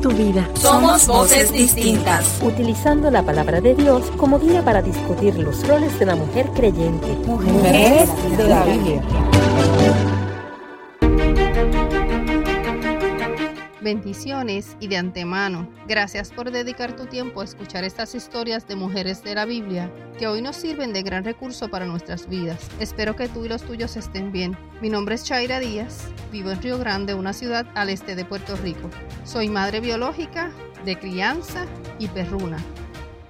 tu vida. Somos voces distintas. Utilizando la palabra de Dios como guía para discutir los roles de la mujer creyente. Mujeres de la Biblia. Bendiciones y de antemano, gracias por dedicar tu tiempo a escuchar estas historias de mujeres de la Biblia que hoy nos sirven de gran recurso para nuestras vidas. Espero que tú y los tuyos estén bien. Mi nombre es Chaira Díaz, vivo en Río Grande, una ciudad al este de Puerto Rico. Soy madre biológica, de crianza y perruna,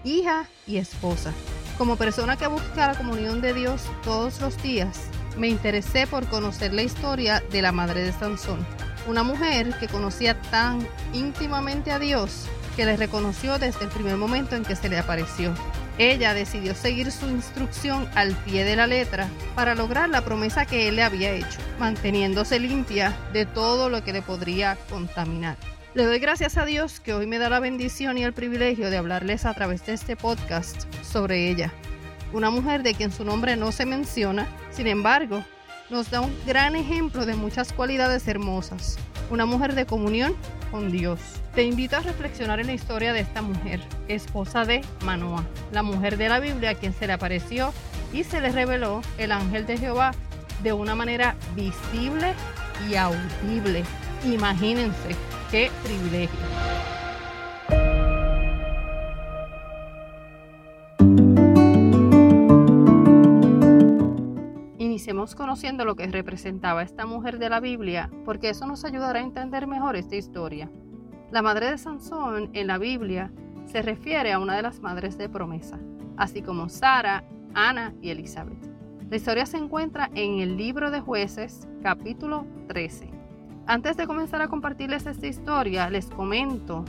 hija y esposa. Como persona que busca la comunión de Dios todos los días, me interesé por conocer la historia de la madre de Sansón una mujer que conocía tan íntimamente a Dios que le reconoció desde el primer momento en que se le apareció. Ella decidió seguir su instrucción al pie de la letra para lograr la promesa que él le había hecho, manteniéndose limpia de todo lo que le podría contaminar. Le doy gracias a Dios que hoy me da la bendición y el privilegio de hablarles a través de este podcast sobre ella. Una mujer de quien su nombre no se menciona, sin embargo, nos da un gran ejemplo de muchas cualidades hermosas. Una mujer de comunión con Dios. Te invito a reflexionar en la historia de esta mujer, esposa de Manoah, la mujer de la Biblia a quien se le apareció y se le reveló el ángel de Jehová de una manera visible y audible. Imagínense qué privilegio. Conociendo lo que representaba esta mujer de la Biblia, porque eso nos ayudará a entender mejor esta historia. La madre de Sansón en la Biblia se refiere a una de las madres de promesa, así como Sara, Ana y Elizabeth. La historia se encuentra en el libro de jueces, capítulo 13. Antes de comenzar a compartirles esta historia, les comento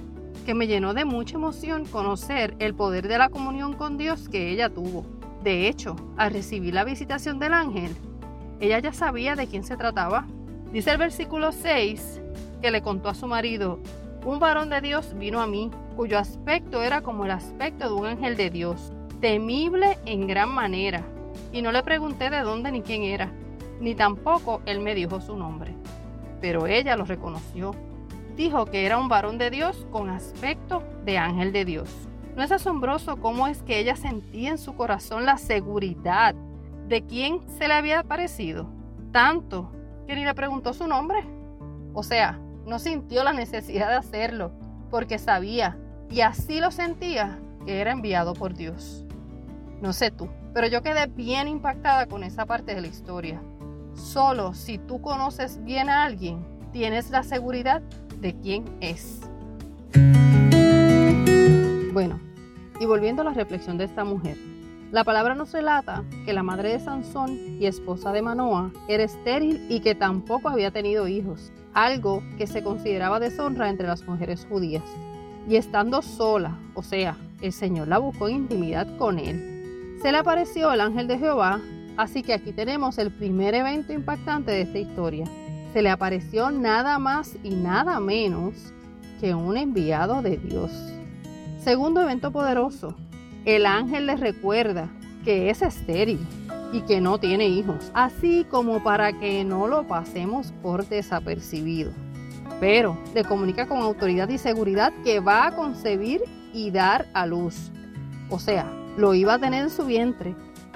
que me llenó de mucha emoción conocer el poder de la comunión con Dios que ella tuvo. De hecho, al recibir la visitación del ángel, ella ya sabía de quién se trataba. Dice el versículo 6 que le contó a su marido, un varón de Dios vino a mí, cuyo aspecto era como el aspecto de un ángel de Dios, temible en gran manera. Y no le pregunté de dónde ni quién era, ni tampoco él me dijo su nombre. Pero ella lo reconoció. Dijo que era un varón de Dios con aspecto de ángel de Dios. ¿No es asombroso cómo es que ella sentía en su corazón la seguridad de quién se le había aparecido, tanto que ni le preguntó su nombre. O sea, no sintió la necesidad de hacerlo, porque sabía, y así lo sentía, que era enviado por Dios. No sé tú, pero yo quedé bien impactada con esa parte de la historia. Solo si tú conoces bien a alguien, tienes la seguridad de quién es. Bueno, y volviendo a la reflexión de esta mujer, la palabra nos relata que la madre de Sansón y esposa de Manoah era estéril y que tampoco había tenido hijos, algo que se consideraba deshonra entre las mujeres judías. Y estando sola, o sea, el Señor la buscó en intimidad con él, se le apareció el ángel de Jehová, así que aquí tenemos el primer evento impactante de esta historia. Se le apareció nada más y nada menos que un enviado de Dios. Segundo evento poderoso, el ángel le recuerda que es estéril y que no tiene hijos, así como para que no lo pasemos por desapercibido. Pero le comunica con autoridad y seguridad que va a concebir y dar a luz. O sea, lo iba a tener en su vientre,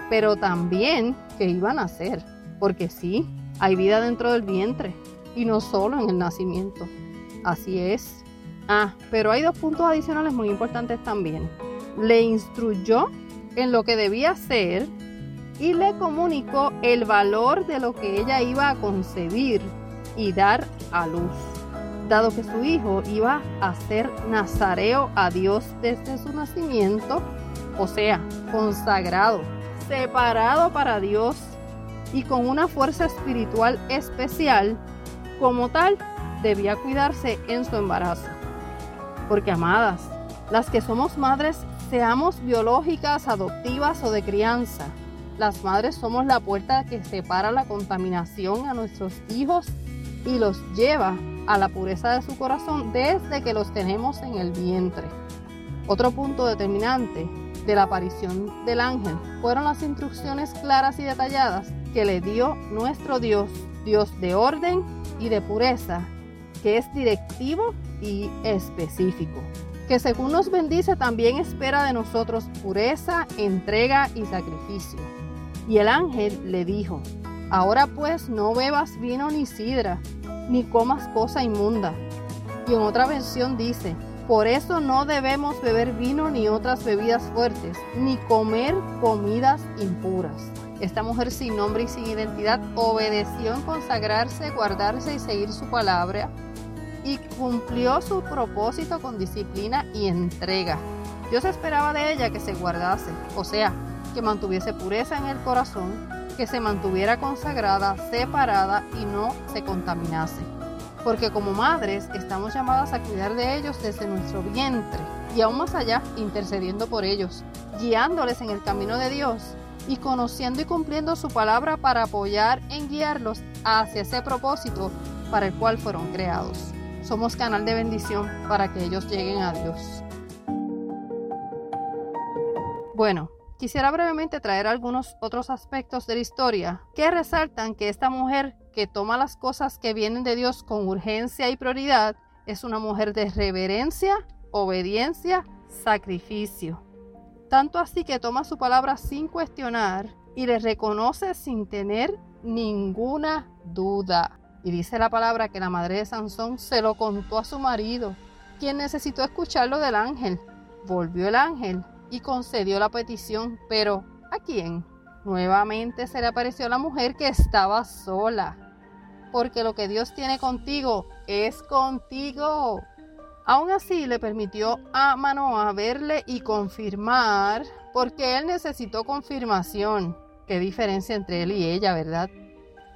pero también que iba a nacer, porque sí, hay vida dentro del vientre y no solo en el nacimiento. Así es. Ah, pero hay dos puntos adicionales muy importantes también le instruyó en lo que debía hacer y le comunicó el valor de lo que ella iba a concebir y dar a luz, dado que su hijo iba a ser nazareo a Dios desde su nacimiento, o sea, consagrado, separado para Dios y con una fuerza espiritual especial, como tal, debía cuidarse en su embarazo. Porque amadas, las que somos madres, seamos biológicas, adoptivas o de crianza, las madres somos la puerta que separa la contaminación a nuestros hijos y los lleva a la pureza de su corazón desde que los tenemos en el vientre. Otro punto determinante de la aparición del ángel fueron las instrucciones claras y detalladas que le dio nuestro Dios, Dios de orden y de pureza, que es directivo y específico, que según nos bendice también espera de nosotros pureza, entrega y sacrificio. Y el ángel le dijo, ahora pues no bebas vino ni sidra, ni comas cosa inmunda. Y en otra versión dice, por eso no debemos beber vino ni otras bebidas fuertes, ni comer comidas impuras. Esta mujer sin nombre y sin identidad obedeció en consagrarse, guardarse y seguir su palabra y cumplió su propósito con disciplina y entrega. Dios esperaba de ella que se guardase, o sea, que mantuviese pureza en el corazón, que se mantuviera consagrada, separada y no se contaminase. Porque como madres estamos llamadas a cuidar de ellos desde nuestro vientre y aún más allá intercediendo por ellos, guiándoles en el camino de Dios y conociendo y cumpliendo su palabra para apoyar en guiarlos hacia ese propósito para el cual fueron creados. Somos canal de bendición para que ellos lleguen a Dios. Bueno, Quisiera brevemente traer algunos otros aspectos de la historia que resaltan que esta mujer que toma las cosas que vienen de Dios con urgencia y prioridad es una mujer de reverencia, obediencia, sacrificio. Tanto así que toma su palabra sin cuestionar y le reconoce sin tener ninguna duda. Y dice la palabra que la madre de Sansón se lo contó a su marido, quien necesitó escucharlo del ángel. Volvió el ángel y concedió la petición, pero ¿a quién? Nuevamente se le apareció la mujer que estaba sola, porque lo que Dios tiene contigo es contigo. Aún así le permitió a Manoah verle y confirmar, porque él necesitó confirmación. Qué diferencia entre él y ella, ¿verdad?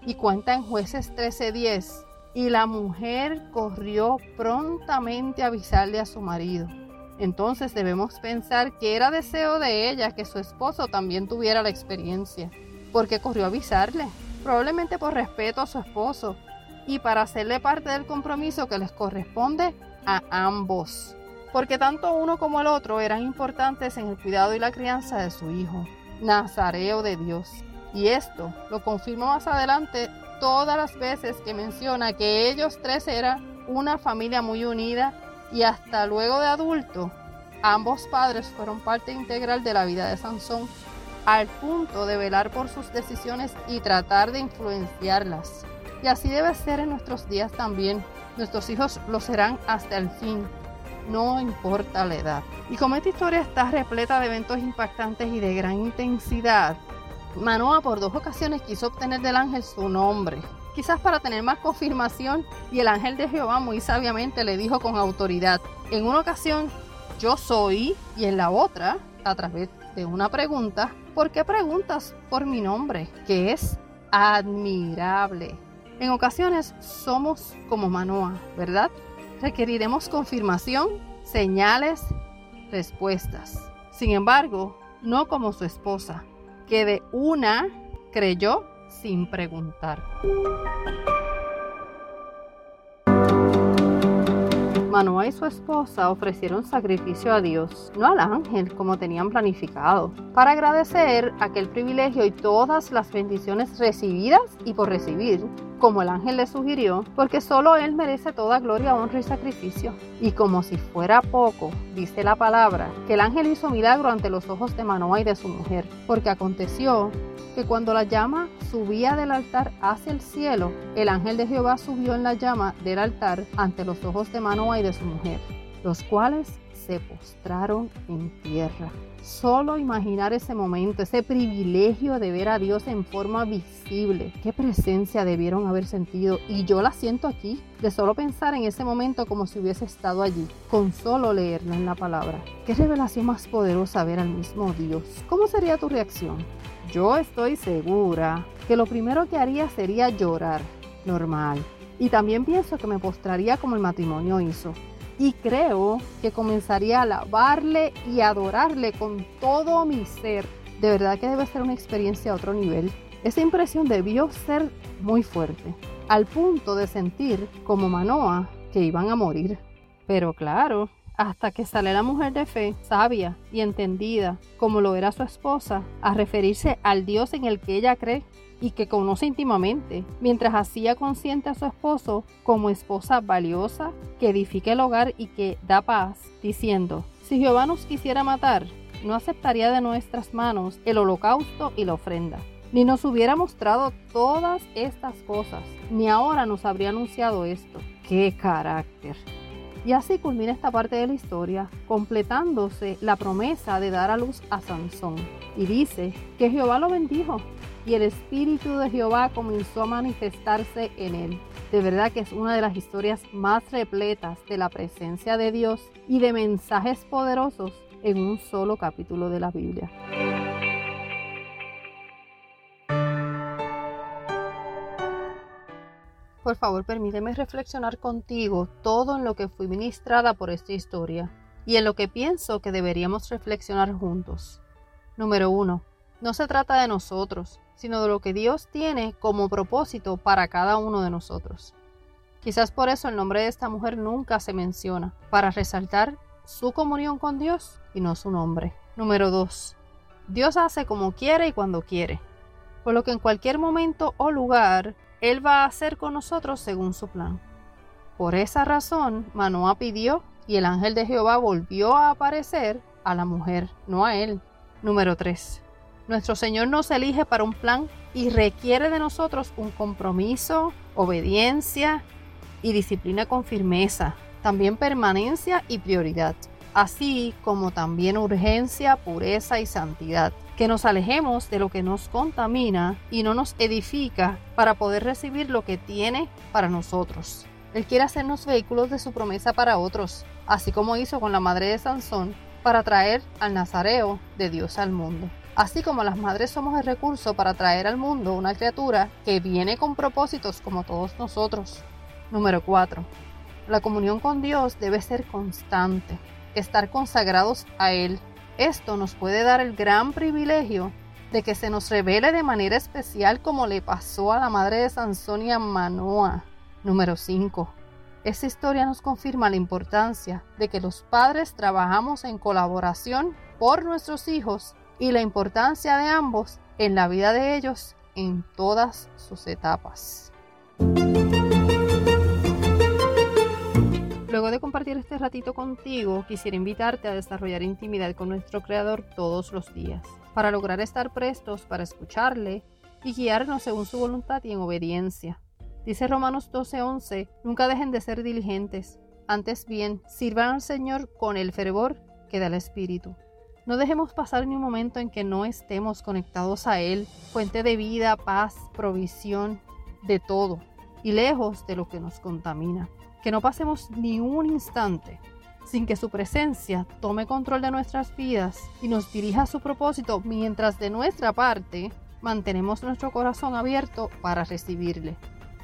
Y cuenta en jueces 13:10. Y la mujer corrió prontamente a avisarle a su marido. Entonces debemos pensar que era deseo de ella que su esposo también tuviera la experiencia, porque corrió a avisarle, probablemente por respeto a su esposo y para hacerle parte del compromiso que les corresponde a ambos, porque tanto uno como el otro eran importantes en el cuidado y la crianza de su hijo, Nazareo de Dios. Y esto lo confirma más adelante todas las veces que menciona que ellos tres eran una familia muy unida y hasta luego de adulto, ambos padres fueron parte integral de la vida de Sansón al punto de velar por sus decisiones y tratar de influenciarlas. Y así debe ser en nuestros días también. Nuestros hijos lo serán hasta el fin, no importa la edad. Y como esta historia está repleta de eventos impactantes y de gran intensidad, Manoa por dos ocasiones quiso obtener del ángel su nombre, quizás para tener más confirmación, y el ángel de Jehová muy sabiamente le dijo con autoridad, en una ocasión yo soy, y en la otra, a través de una pregunta, ¿por qué preguntas por mi nombre? Que es admirable. En ocasiones somos como Manoa, ¿verdad? Requeriremos confirmación, señales, respuestas. Sin embargo, no como su esposa, que de una creyó sin preguntar. Manoa y su esposa ofrecieron sacrificio a Dios, no al ángel como tenían planificado, para agradecer aquel privilegio y todas las bendiciones recibidas y por recibir, como el ángel le sugirió, porque solo Él merece toda gloria, honra y sacrificio. Y como si fuera poco, dice la palabra, que el ángel hizo milagro ante los ojos de Manoa y de su mujer, porque aconteció que cuando la llama subía del altar hacia el cielo, el ángel de Jehová subió en la llama del altar ante los ojos de Manoah y de su mujer, los cuales se postraron en tierra. Solo imaginar ese momento, ese privilegio de ver a Dios en forma visible. Qué presencia debieron haber sentido. Y yo la siento aquí, de solo pensar en ese momento como si hubiese estado allí, con solo leerla en la palabra. Qué revelación más poderosa ver al mismo Dios. ¿Cómo sería tu reacción? Yo estoy segura que lo primero que haría sería llorar, normal. Y también pienso que me postraría como el matrimonio hizo, y creo que comenzaría a alabarle y adorarle con todo mi ser. De verdad que debe ser una experiencia a otro nivel. Esa impresión debió ser muy fuerte, al punto de sentir como Manoa que iban a morir. Pero claro, hasta que sale la mujer de fe, sabia y entendida, como lo era su esposa, a referirse al Dios en el que ella cree y que conoce íntimamente, mientras hacía consciente a su esposo como esposa valiosa, que edifica el hogar y que da paz, diciendo, si Jehová nos quisiera matar, no aceptaría de nuestras manos el holocausto y la ofrenda, ni nos hubiera mostrado todas estas cosas, ni ahora nos habría anunciado esto. ¡Qué carácter! Y así culmina esta parte de la historia, completándose la promesa de dar a luz a Sansón. Y dice que Jehová lo bendijo y el Espíritu de Jehová comenzó a manifestarse en él. De verdad que es una de las historias más repletas de la presencia de Dios y de mensajes poderosos en un solo capítulo de la Biblia. Por favor, permíteme reflexionar contigo todo en lo que fui ministrada por esta historia y en lo que pienso que deberíamos reflexionar juntos. Número 1. No se trata de nosotros, sino de lo que Dios tiene como propósito para cada uno de nosotros. Quizás por eso el nombre de esta mujer nunca se menciona, para resaltar su comunión con Dios y no su nombre. Número 2. Dios hace como quiere y cuando quiere, por lo que en cualquier momento o lugar él va a hacer con nosotros según su plan. Por esa razón, Manoah pidió y el ángel de Jehová volvió a aparecer a la mujer, no a él. Número 3. Nuestro Señor nos elige para un plan y requiere de nosotros un compromiso, obediencia y disciplina con firmeza, también permanencia y prioridad, así como también urgencia, pureza y santidad que nos alejemos de lo que nos contamina y no nos edifica para poder recibir lo que tiene para nosotros. Él quiere hacernos vehículos de su promesa para otros, así como hizo con la madre de Sansón para traer al Nazareo de Dios al mundo. Así como las madres somos el recurso para traer al mundo una criatura que viene con propósitos como todos nosotros. Número 4. La comunión con Dios debe ser constante, estar consagrados a Él esto nos puede dar el gran privilegio de que se nos revele de manera especial como le pasó a la madre de Sansón y Manoa. Número 5. Esta historia nos confirma la importancia de que los padres trabajamos en colaboración por nuestros hijos y la importancia de ambos en la vida de ellos en todas sus etapas. Luego de compartir este ratito contigo, quisiera invitarte a desarrollar intimidad con nuestro Creador todos los días, para lograr estar prestos para escucharle y guiarnos según su voluntad y en obediencia. Dice Romanos 12:11, nunca dejen de ser diligentes, antes bien, sirvan al Señor con el fervor que da el Espíritu. No dejemos pasar ni un momento en que no estemos conectados a Él, fuente de vida, paz, provisión, de todo, y lejos de lo que nos contamina que no pasemos ni un instante sin que su presencia tome control de nuestras vidas y nos dirija a su propósito mientras de nuestra parte mantenemos nuestro corazón abierto para recibirle.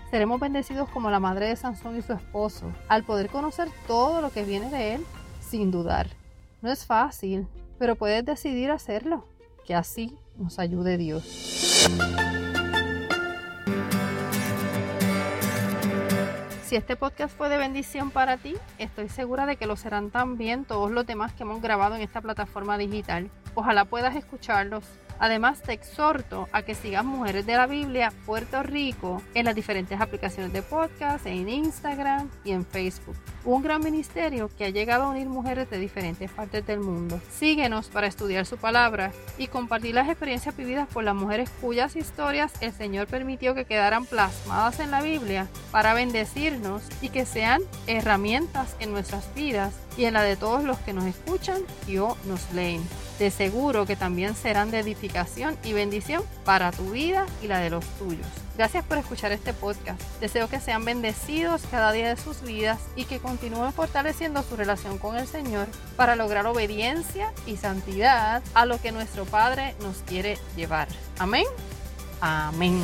Seremos bendecidos como la madre de Sansón y su esposo al poder conocer todo lo que viene de él sin dudar. No es fácil, pero puedes decidir hacerlo. Que así nos ayude Dios. Si este podcast fue de bendición para ti, estoy segura de que lo serán también todos los demás que hemos grabado en esta plataforma digital. Ojalá puedas escucharlos Además, te exhorto a que sigas Mujeres de la Biblia Puerto Rico en las diferentes aplicaciones de podcast, en Instagram y en Facebook. Un gran ministerio que ha llegado a unir mujeres de diferentes partes del mundo. Síguenos para estudiar su palabra y compartir las experiencias vividas por las mujeres cuyas historias el Señor permitió que quedaran plasmadas en la Biblia para bendecirnos y que sean herramientas en nuestras vidas y en la de todos los que nos escuchan y o nos leen de seguro que también serán de edificación y bendición para tu vida y la de los tuyos. Gracias por escuchar este podcast. Deseo que sean bendecidos cada día de sus vidas y que continúen fortaleciendo su relación con el Señor para lograr obediencia y santidad a lo que nuestro Padre nos quiere llevar. Amén. Amén.